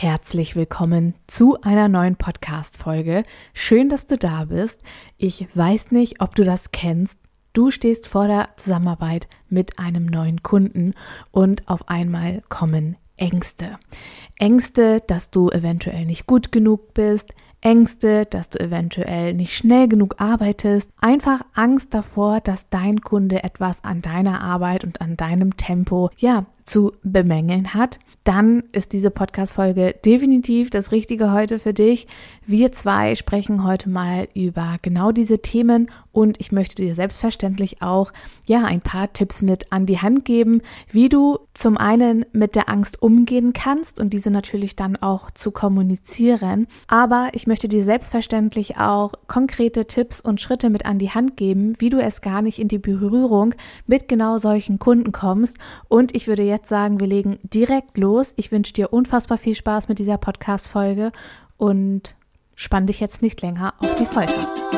Herzlich willkommen zu einer neuen Podcast-Folge. Schön, dass du da bist. Ich weiß nicht, ob du das kennst. Du stehst vor der Zusammenarbeit mit einem neuen Kunden und auf einmal kommen Ängste. Ängste, dass du eventuell nicht gut genug bist, Ängste, dass du eventuell nicht schnell genug arbeitest, einfach Angst davor, dass dein Kunde etwas an deiner Arbeit und an deinem Tempo, ja, zu bemängeln hat, dann ist diese Podcast-Folge definitiv das Richtige heute für dich. Wir zwei sprechen heute mal über genau diese Themen und ich möchte dir selbstverständlich auch, ja, ein paar Tipps mit an die Hand geben, wie du zum einen mit der Angst umgehen kannst und diese natürlich dann auch zu kommunizieren. Aber ich möchte dir selbstverständlich auch konkrete Tipps und Schritte mit an die Hand geben, wie du es gar nicht in die Berührung mit genau solchen Kunden kommst. Und ich würde jetzt sagen, wir legen direkt los. Ich wünsche dir unfassbar viel Spaß mit dieser Podcast-Folge und spann dich jetzt nicht länger auf die Folter.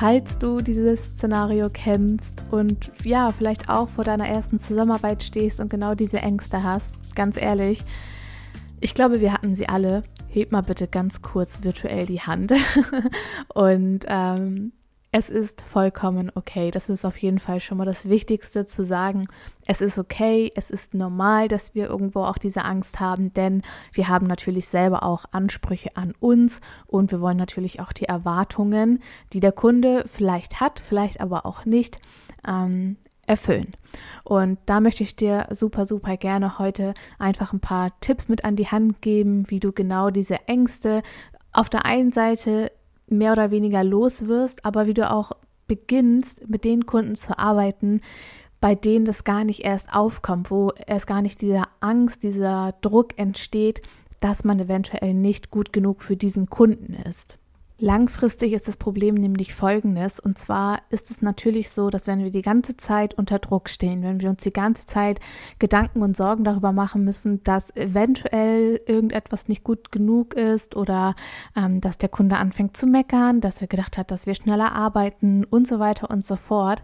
Falls du dieses Szenario kennst und ja, vielleicht auch vor deiner ersten Zusammenarbeit stehst und genau diese Ängste hast, ganz ehrlich, ich glaube, wir hatten sie alle. Heb mal bitte ganz kurz virtuell die Hand. und ähm, es ist vollkommen okay. Das ist auf jeden Fall schon mal das Wichtigste zu sagen. Es ist okay, es ist normal, dass wir irgendwo auch diese Angst haben, denn wir haben natürlich selber auch Ansprüche an uns und wir wollen natürlich auch die Erwartungen, die der Kunde vielleicht hat, vielleicht aber auch nicht, ähm, erfüllen. Und da möchte ich dir super, super gerne heute einfach ein paar Tipps mit an die Hand geben, wie du genau diese Ängste auf der einen Seite mehr oder weniger los wirst, aber wie du auch beginnst, mit den Kunden zu arbeiten, bei denen das gar nicht erst aufkommt, wo erst gar nicht dieser Angst, dieser Druck entsteht, dass man eventuell nicht gut genug für diesen Kunden ist. Langfristig ist das Problem nämlich folgendes. Und zwar ist es natürlich so, dass wenn wir die ganze Zeit unter Druck stehen, wenn wir uns die ganze Zeit Gedanken und Sorgen darüber machen müssen, dass eventuell irgendetwas nicht gut genug ist oder ähm, dass der Kunde anfängt zu meckern, dass er gedacht hat, dass wir schneller arbeiten und so weiter und so fort,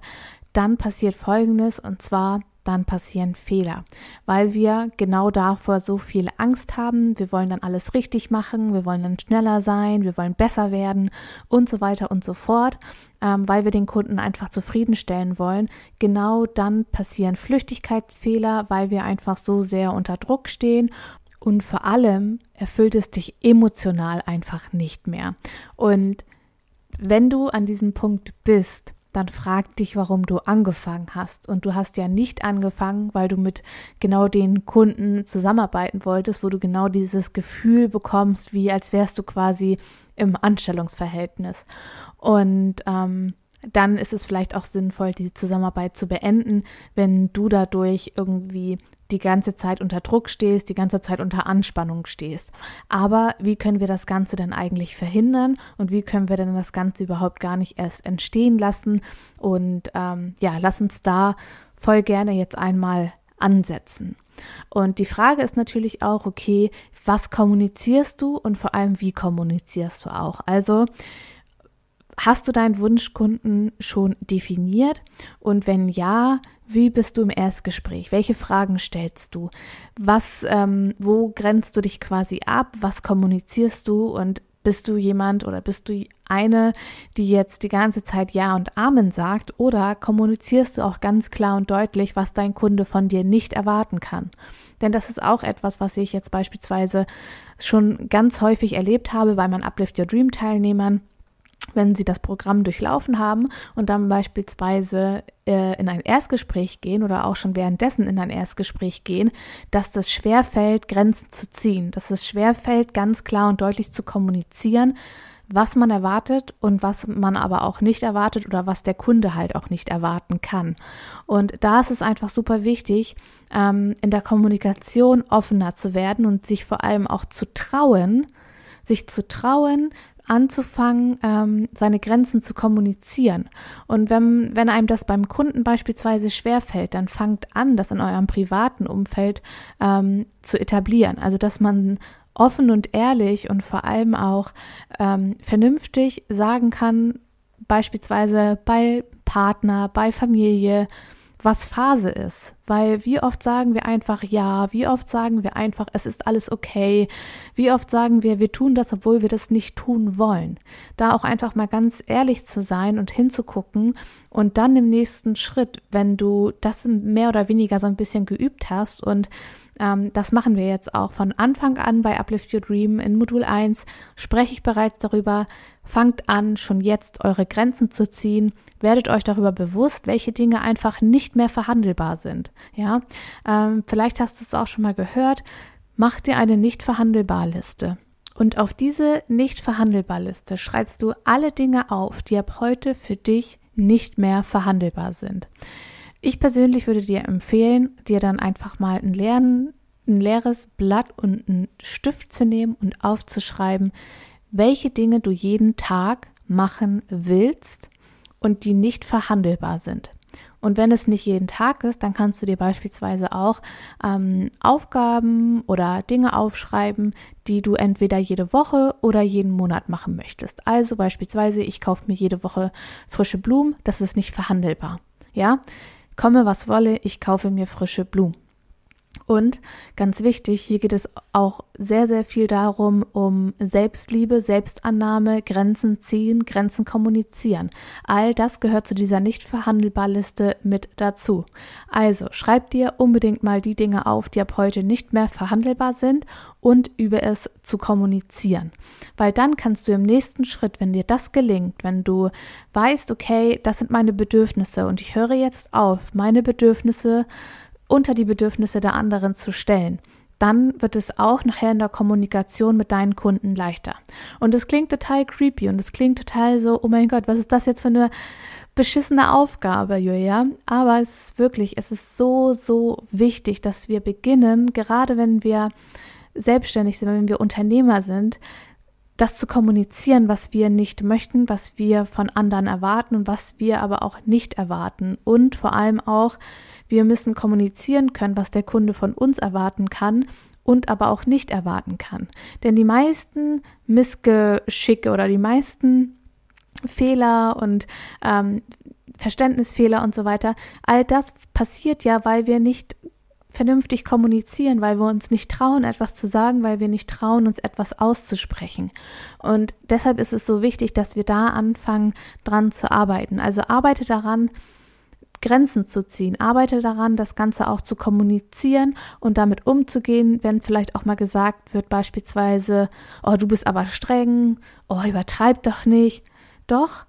dann passiert Folgendes und zwar dann passieren Fehler, weil wir genau davor so viel Angst haben. Wir wollen dann alles richtig machen, wir wollen dann schneller sein, wir wollen besser werden und so weiter und so fort, ähm, weil wir den Kunden einfach zufriedenstellen wollen. Genau dann passieren Flüchtigkeitsfehler, weil wir einfach so sehr unter Druck stehen und vor allem erfüllt es dich emotional einfach nicht mehr. Und wenn du an diesem Punkt bist, dann frag dich, warum du angefangen hast. Und du hast ja nicht angefangen, weil du mit genau den Kunden zusammenarbeiten wolltest, wo du genau dieses Gefühl bekommst, wie als wärst du quasi im Anstellungsverhältnis. Und ähm, dann ist es vielleicht auch sinnvoll, die Zusammenarbeit zu beenden, wenn du dadurch irgendwie die ganze Zeit unter Druck stehst, die ganze Zeit unter Anspannung stehst. Aber wie können wir das Ganze denn eigentlich verhindern und wie können wir denn das Ganze überhaupt gar nicht erst entstehen lassen? Und ähm, ja, lass uns da voll gerne jetzt einmal ansetzen. Und die Frage ist natürlich auch, okay, was kommunizierst du und vor allem, wie kommunizierst du auch? Also, Hast du deinen Wunschkunden schon definiert? Und wenn ja, wie bist du im Erstgespräch? Welche Fragen stellst du? Was, ähm, wo grenzt du dich quasi ab? Was kommunizierst du? Und bist du jemand oder bist du eine, die jetzt die ganze Zeit Ja und Amen sagt? Oder kommunizierst du auch ganz klar und deutlich, was dein Kunde von dir nicht erwarten kann? Denn das ist auch etwas, was ich jetzt beispielsweise schon ganz häufig erlebt habe bei meinen Uplift Your Dream Teilnehmern wenn sie das Programm durchlaufen haben und dann beispielsweise äh, in ein Erstgespräch gehen oder auch schon währenddessen in ein Erstgespräch gehen, dass das schwerfällt, Grenzen zu ziehen, dass es schwerfällt, ganz klar und deutlich zu kommunizieren, was man erwartet und was man aber auch nicht erwartet oder was der Kunde halt auch nicht erwarten kann. Und da ist es einfach super wichtig, ähm, in der Kommunikation offener zu werden und sich vor allem auch zu trauen, sich zu trauen, anzufangen, ähm, seine Grenzen zu kommunizieren. Und wenn, wenn einem das beim Kunden beispielsweise schwerfällt, dann fangt an, das in eurem privaten Umfeld ähm, zu etablieren. Also dass man offen und ehrlich und vor allem auch ähm, vernünftig sagen kann, beispielsweise bei Partner, bei Familie, was Phase ist. Weil wie oft sagen wir einfach ja, wie oft sagen wir einfach, es ist alles okay, wie oft sagen wir, wir tun das, obwohl wir das nicht tun wollen. Da auch einfach mal ganz ehrlich zu sein und hinzugucken und dann im nächsten Schritt, wenn du das mehr oder weniger so ein bisschen geübt hast und ähm, das machen wir jetzt auch von Anfang an bei Uplift Your Dream. In Modul 1 spreche ich bereits darüber. Fangt an, schon jetzt eure Grenzen zu ziehen. Werdet euch darüber bewusst, welche Dinge einfach nicht mehr verhandelbar sind. Ja, ähm, vielleicht hast du es auch schon mal gehört. Mach dir eine nicht verhandelbar Liste. Und auf diese nicht verhandelbar Liste schreibst du alle Dinge auf, die ab heute für dich nicht mehr verhandelbar sind. Ich persönlich würde dir empfehlen, dir dann einfach mal ein, leeren, ein leeres Blatt und einen Stift zu nehmen und aufzuschreiben, welche Dinge du jeden Tag machen willst und die nicht verhandelbar sind. Und wenn es nicht jeden Tag ist, dann kannst du dir beispielsweise auch ähm, Aufgaben oder Dinge aufschreiben, die du entweder jede Woche oder jeden Monat machen möchtest. Also beispielsweise, ich kaufe mir jede Woche frische Blumen, das ist nicht verhandelbar. Ja, Komme, was wolle, ich kaufe mir frische Blumen. Und ganz wichtig, hier geht es auch sehr, sehr viel darum, um Selbstliebe, Selbstannahme, Grenzen ziehen, Grenzen kommunizieren. All das gehört zu dieser nicht verhandelbar Liste mit dazu. Also schreib dir unbedingt mal die Dinge auf, die ab heute nicht mehr verhandelbar sind und übe es zu kommunizieren. Weil dann kannst du im nächsten Schritt, wenn dir das gelingt, wenn du weißt, okay, das sind meine Bedürfnisse und ich höre jetzt auf, meine Bedürfnisse unter die Bedürfnisse der anderen zu stellen, dann wird es auch nachher in der Kommunikation mit deinen Kunden leichter. Und es klingt total creepy und es klingt total so, oh mein Gott, was ist das jetzt für eine beschissene Aufgabe, Julia? Aber es ist wirklich, es ist so, so wichtig, dass wir beginnen, gerade wenn wir selbstständig sind, wenn wir Unternehmer sind, das zu kommunizieren, was wir nicht möchten, was wir von anderen erwarten und was wir aber auch nicht erwarten. Und vor allem auch, wir müssen kommunizieren können, was der Kunde von uns erwarten kann und aber auch nicht erwarten kann. Denn die meisten Missgeschicke oder die meisten Fehler und ähm, Verständnisfehler und so weiter, all das passiert ja, weil wir nicht vernünftig kommunizieren, weil wir uns nicht trauen, etwas zu sagen, weil wir nicht trauen, uns etwas auszusprechen. Und deshalb ist es so wichtig, dass wir da anfangen, dran zu arbeiten. Also arbeite daran, Grenzen zu ziehen. Arbeite daran, das Ganze auch zu kommunizieren und damit umzugehen, wenn vielleicht auch mal gesagt wird, beispielsweise, oh, du bist aber streng, oh, übertreib doch nicht. Doch,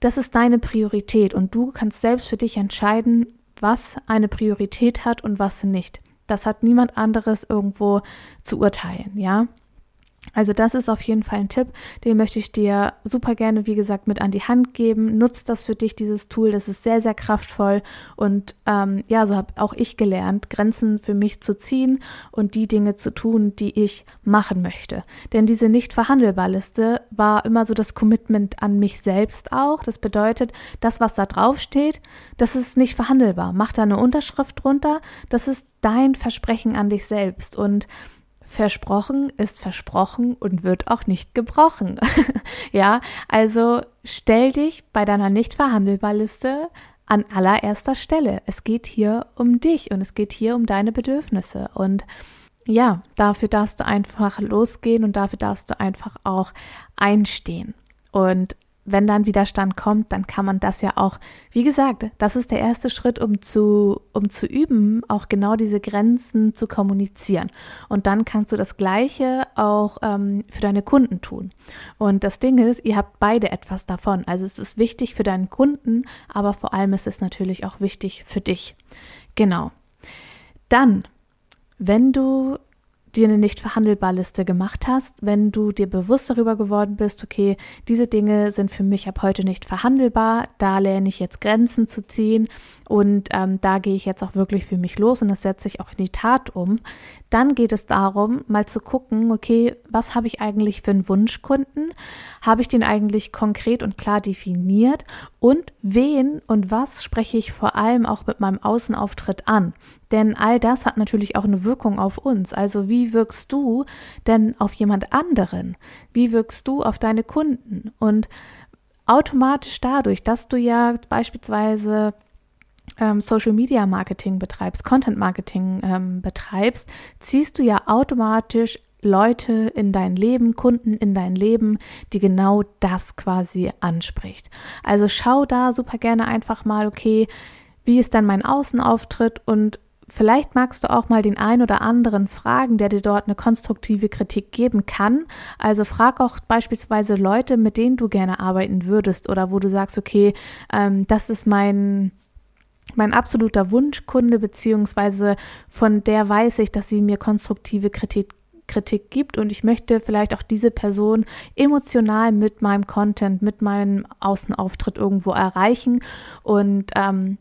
das ist deine Priorität und du kannst selbst für dich entscheiden, was eine Priorität hat und was nicht. Das hat niemand anderes irgendwo zu urteilen, ja? Also das ist auf jeden Fall ein Tipp, den möchte ich dir super gerne, wie gesagt, mit an die Hand geben. Nutzt das für dich, dieses Tool. Das ist sehr, sehr kraftvoll. Und ähm, ja, so habe auch ich gelernt, Grenzen für mich zu ziehen und die Dinge zu tun, die ich machen möchte. Denn diese nicht verhandelbar Liste war immer so das Commitment an mich selbst auch. Das bedeutet, das, was da drauf steht, das ist nicht verhandelbar. Mach da eine Unterschrift drunter. Das ist dein Versprechen an dich selbst. Und Versprochen ist versprochen und wird auch nicht gebrochen. ja, also stell dich bei deiner nicht verhandelbar Liste an allererster Stelle. Es geht hier um dich und es geht hier um deine Bedürfnisse und ja, dafür darfst du einfach losgehen und dafür darfst du einfach auch einstehen. Und wenn dann Widerstand kommt, dann kann man das ja auch, wie gesagt, das ist der erste Schritt, um zu, um zu üben, auch genau diese Grenzen zu kommunizieren. Und dann kannst du das Gleiche auch ähm, für deine Kunden tun. Und das Ding ist, ihr habt beide etwas davon. Also es ist wichtig für deinen Kunden, aber vor allem ist es natürlich auch wichtig für dich. Genau. Dann, wenn du dir eine nicht verhandelbar Liste gemacht hast, wenn du dir bewusst darüber geworden bist, okay, diese Dinge sind für mich ab heute nicht verhandelbar, da lerne ich jetzt Grenzen zu ziehen und ähm, da gehe ich jetzt auch wirklich für mich los und das setze ich auch in die Tat um, dann geht es darum, mal zu gucken, okay, was habe ich eigentlich für einen Wunschkunden? Habe ich den eigentlich konkret und klar definiert? Und wen und was spreche ich vor allem auch mit meinem Außenauftritt an? Denn all das hat natürlich auch eine Wirkung auf uns. Also wie wirkst du denn auf jemand anderen? Wie wirkst du auf deine Kunden? Und automatisch dadurch, dass du ja beispielsweise ähm, Social Media Marketing betreibst, Content Marketing ähm, betreibst, ziehst du ja automatisch Leute in dein Leben, Kunden in dein Leben, die genau das quasi anspricht. Also schau da super gerne einfach mal, okay, wie ist dann mein Außenauftritt und Vielleicht magst du auch mal den ein oder anderen fragen, der dir dort eine konstruktive Kritik geben kann. Also frag auch beispielsweise Leute, mit denen du gerne arbeiten würdest oder wo du sagst, okay, ähm, das ist mein mein absoluter Wunschkunde, beziehungsweise von der weiß ich, dass sie mir konstruktive Kritik Kritik gibt und ich möchte vielleicht auch diese Person emotional mit meinem Content, mit meinem Außenauftritt irgendwo erreichen und ähm,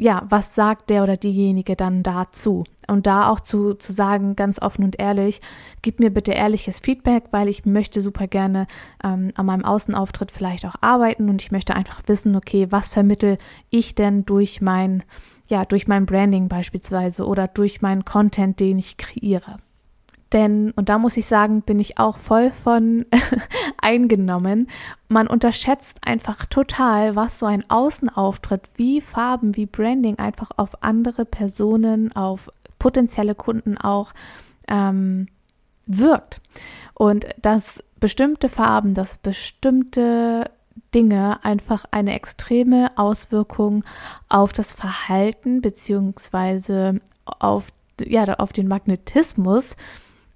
ja, was sagt der oder diejenige dann dazu? Und da auch zu, zu sagen, ganz offen und ehrlich, gib mir bitte ehrliches Feedback, weil ich möchte super gerne ähm, an meinem Außenauftritt vielleicht auch arbeiten und ich möchte einfach wissen, okay, was vermittel ich denn durch mein, ja, durch mein Branding beispielsweise oder durch meinen Content, den ich kreiere. Denn, und da muss ich sagen, bin ich auch voll von eingenommen. Man unterschätzt einfach total, was so ein Außenauftritt, wie Farben, wie Branding einfach auf andere Personen, auf potenzielle Kunden auch ähm, wirkt. Und dass bestimmte Farben, dass bestimmte Dinge einfach eine extreme Auswirkung auf das Verhalten beziehungsweise auf, ja, auf den Magnetismus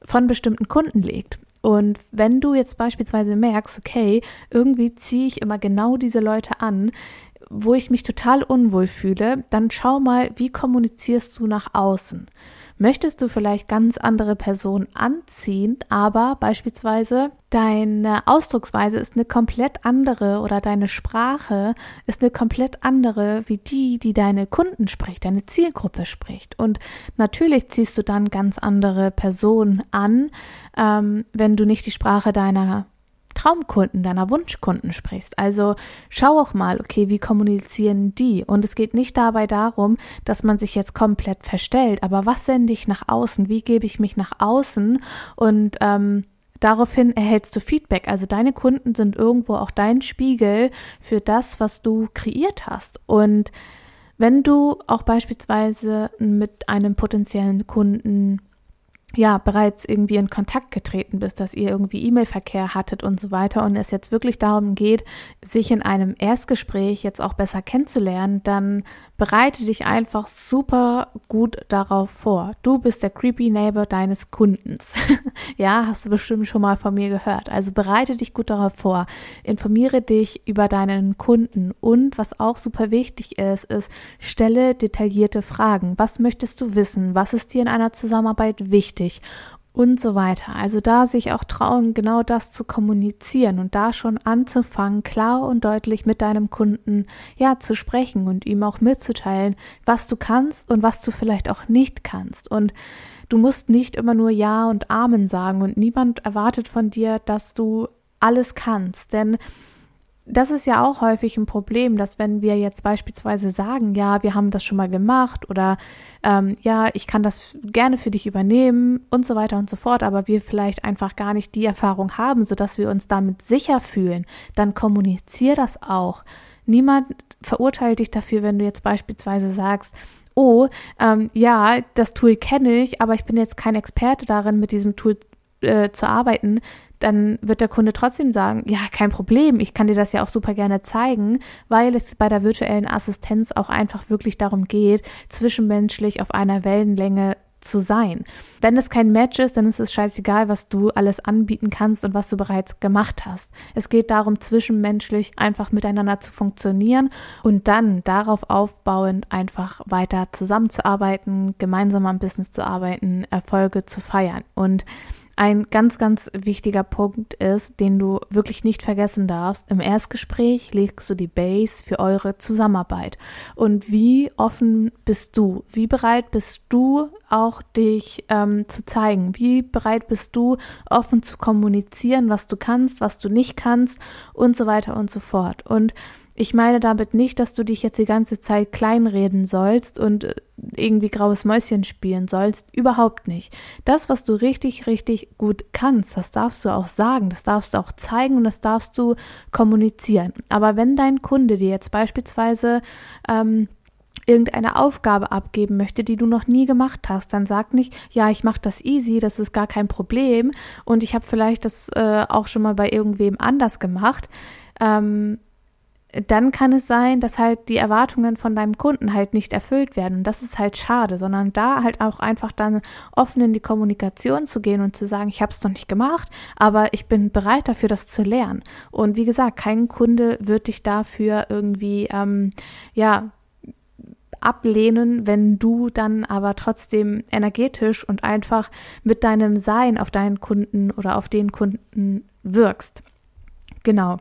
von bestimmten Kunden legt. Und wenn du jetzt beispielsweise merkst, okay, irgendwie ziehe ich immer genau diese Leute an, wo ich mich total unwohl fühle, dann schau mal, wie kommunizierst du nach außen. Möchtest du vielleicht ganz andere Personen anziehen, aber beispielsweise deine Ausdrucksweise ist eine komplett andere oder deine Sprache ist eine komplett andere wie die, die deine Kunden spricht, deine Zielgruppe spricht. Und natürlich ziehst du dann ganz andere Personen an, ähm, wenn du nicht die Sprache deiner Traumkunden, deiner Wunschkunden sprichst. Also schau auch mal, okay, wie kommunizieren die? Und es geht nicht dabei darum, dass man sich jetzt komplett verstellt, aber was sende ich nach außen? Wie gebe ich mich nach außen? Und ähm, daraufhin erhältst du Feedback. Also deine Kunden sind irgendwo auch dein Spiegel für das, was du kreiert hast. Und wenn du auch beispielsweise mit einem potenziellen Kunden ja bereits irgendwie in Kontakt getreten bist, dass ihr irgendwie E-Mail-Verkehr hattet und so weiter und es jetzt wirklich darum geht, sich in einem Erstgespräch jetzt auch besser kennenzulernen, dann bereite dich einfach super gut darauf vor. Du bist der creepy Neighbor deines Kundens. ja, hast du bestimmt schon mal von mir gehört. Also bereite dich gut darauf vor. Informiere dich über deinen Kunden und was auch super wichtig ist, ist, stelle detaillierte Fragen. Was möchtest du wissen? Was ist dir in einer Zusammenarbeit wichtig? Und so weiter. Also da sich auch trauen, genau das zu kommunizieren und da schon anzufangen, klar und deutlich mit deinem Kunden ja zu sprechen und ihm auch mitzuteilen, was du kannst und was du vielleicht auch nicht kannst. Und du musst nicht immer nur Ja und Amen sagen und niemand erwartet von dir, dass du alles kannst, denn das ist ja auch häufig ein Problem, dass wenn wir jetzt beispielsweise sagen, ja, wir haben das schon mal gemacht oder ähm, ja, ich kann das gerne für dich übernehmen und so weiter und so fort, aber wir vielleicht einfach gar nicht die Erfahrung haben, sodass wir uns damit sicher fühlen, dann kommunizier das auch. Niemand verurteilt dich dafür, wenn du jetzt beispielsweise sagst, oh, ähm, ja, das Tool kenne ich, aber ich bin jetzt kein Experte darin, mit diesem Tool äh, zu arbeiten, dann wird der Kunde trotzdem sagen, ja, kein Problem, ich kann dir das ja auch super gerne zeigen, weil es bei der virtuellen Assistenz auch einfach wirklich darum geht, zwischenmenschlich auf einer Wellenlänge zu sein. Wenn es kein Match ist, dann ist es scheißegal, was du alles anbieten kannst und was du bereits gemacht hast. Es geht darum, zwischenmenschlich einfach miteinander zu funktionieren und dann darauf aufbauend einfach weiter zusammenzuarbeiten, gemeinsam am Business zu arbeiten, Erfolge zu feiern. Und ein ganz, ganz wichtiger Punkt ist, den du wirklich nicht vergessen darfst. Im Erstgespräch legst du die Base für eure Zusammenarbeit. Und wie offen bist du? Wie bereit bist du auch dich ähm, zu zeigen? Wie bereit bist du offen zu kommunizieren, was du kannst, was du nicht kannst und so weiter und so fort. Und ich meine damit nicht, dass du dich jetzt die ganze Zeit kleinreden sollst und äh, irgendwie graues Mäuschen spielen sollst. Überhaupt nicht. Das, was du richtig, richtig gut kannst, das darfst du auch sagen, das darfst du auch zeigen und das darfst du kommunizieren. Aber wenn dein Kunde dir jetzt beispielsweise ähm, irgendeine Aufgabe abgeben möchte, die du noch nie gemacht hast, dann sag nicht, ja, ich mache das easy, das ist gar kein Problem und ich habe vielleicht das äh, auch schon mal bei irgendwem anders gemacht. Ähm, dann kann es sein, dass halt die Erwartungen von deinem Kunden halt nicht erfüllt werden. Und das ist halt schade, sondern da halt auch einfach dann offen in die Kommunikation zu gehen und zu sagen, ich habe es noch nicht gemacht, aber ich bin bereit dafür, das zu lernen. Und wie gesagt, kein Kunde wird dich dafür irgendwie, ähm, ja, ablehnen, wenn du dann aber trotzdem energetisch und einfach mit deinem Sein auf deinen Kunden oder auf den Kunden wirkst. Genau.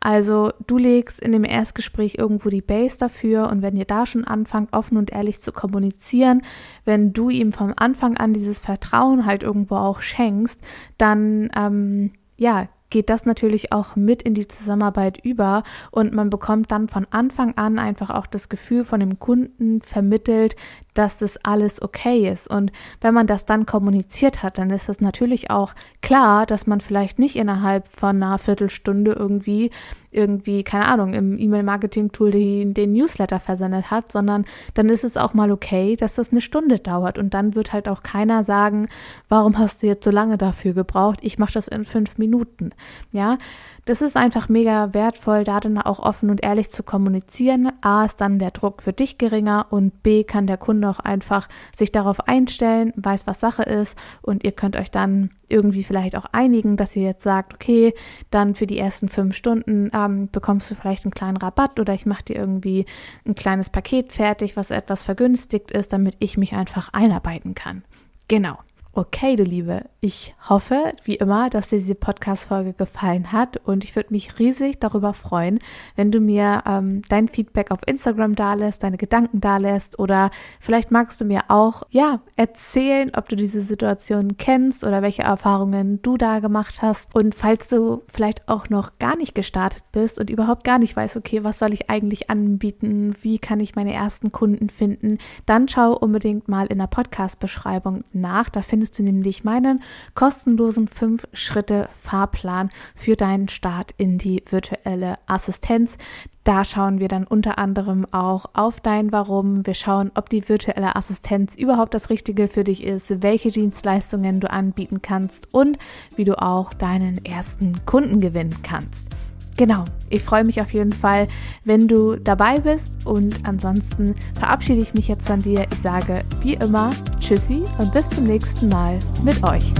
Also du legst in dem Erstgespräch irgendwo die Base dafür und wenn ihr da schon anfangt, offen und ehrlich zu kommunizieren, wenn du ihm vom Anfang an dieses Vertrauen halt irgendwo auch schenkst, dann ähm, ja, geht das natürlich auch mit in die Zusammenarbeit über und man bekommt dann von Anfang an einfach auch das Gefühl von dem Kunden vermittelt, dass das alles okay ist. Und wenn man das dann kommuniziert hat, dann ist es natürlich auch klar, dass man vielleicht nicht innerhalb von einer Viertelstunde irgendwie irgendwie, keine Ahnung, im E-Mail-Marketing-Tool den, den Newsletter versendet hat, sondern dann ist es auch mal okay, dass das eine Stunde dauert und dann wird halt auch keiner sagen, warum hast du jetzt so lange dafür gebraucht? Ich mache das in fünf Minuten. Ja, das ist einfach mega wertvoll, da dann auch offen und ehrlich zu kommunizieren. A ist dann der Druck für dich geringer und B kann der Kunde auch einfach sich darauf einstellen, weiß, was Sache ist und ihr könnt euch dann irgendwie vielleicht auch einigen, dass ihr jetzt sagt, okay, dann für die ersten fünf Stunden ähm, bekommst du vielleicht einen kleinen Rabatt oder ich mache dir irgendwie ein kleines Paket fertig, was etwas vergünstigt ist, damit ich mich einfach einarbeiten kann. Genau. Okay, du Liebe, ich hoffe, wie immer, dass dir diese Podcast-Folge gefallen hat und ich würde mich riesig darüber freuen, wenn du mir ähm, dein Feedback auf Instagram dalässt, deine Gedanken dalässt oder vielleicht magst du mir auch, ja, erzählen, ob du diese Situation kennst oder welche Erfahrungen du da gemacht hast. Und falls du vielleicht auch noch gar nicht gestartet bist und überhaupt gar nicht weißt, okay, was soll ich eigentlich anbieten, wie kann ich meine ersten Kunden finden, dann schau unbedingt mal in der Podcast-Beschreibung nach, da findest findest du nämlich meinen kostenlosen 5-Schritte-Fahrplan für deinen Start in die virtuelle Assistenz. Da schauen wir dann unter anderem auch auf dein Warum. Wir schauen, ob die virtuelle Assistenz überhaupt das Richtige für dich ist, welche Dienstleistungen du anbieten kannst und wie du auch deinen ersten Kunden gewinnen kannst. Genau, ich freue mich auf jeden Fall, wenn du dabei bist und ansonsten verabschiede ich mich jetzt von dir. Ich sage wie immer Tschüssi und bis zum nächsten Mal mit euch.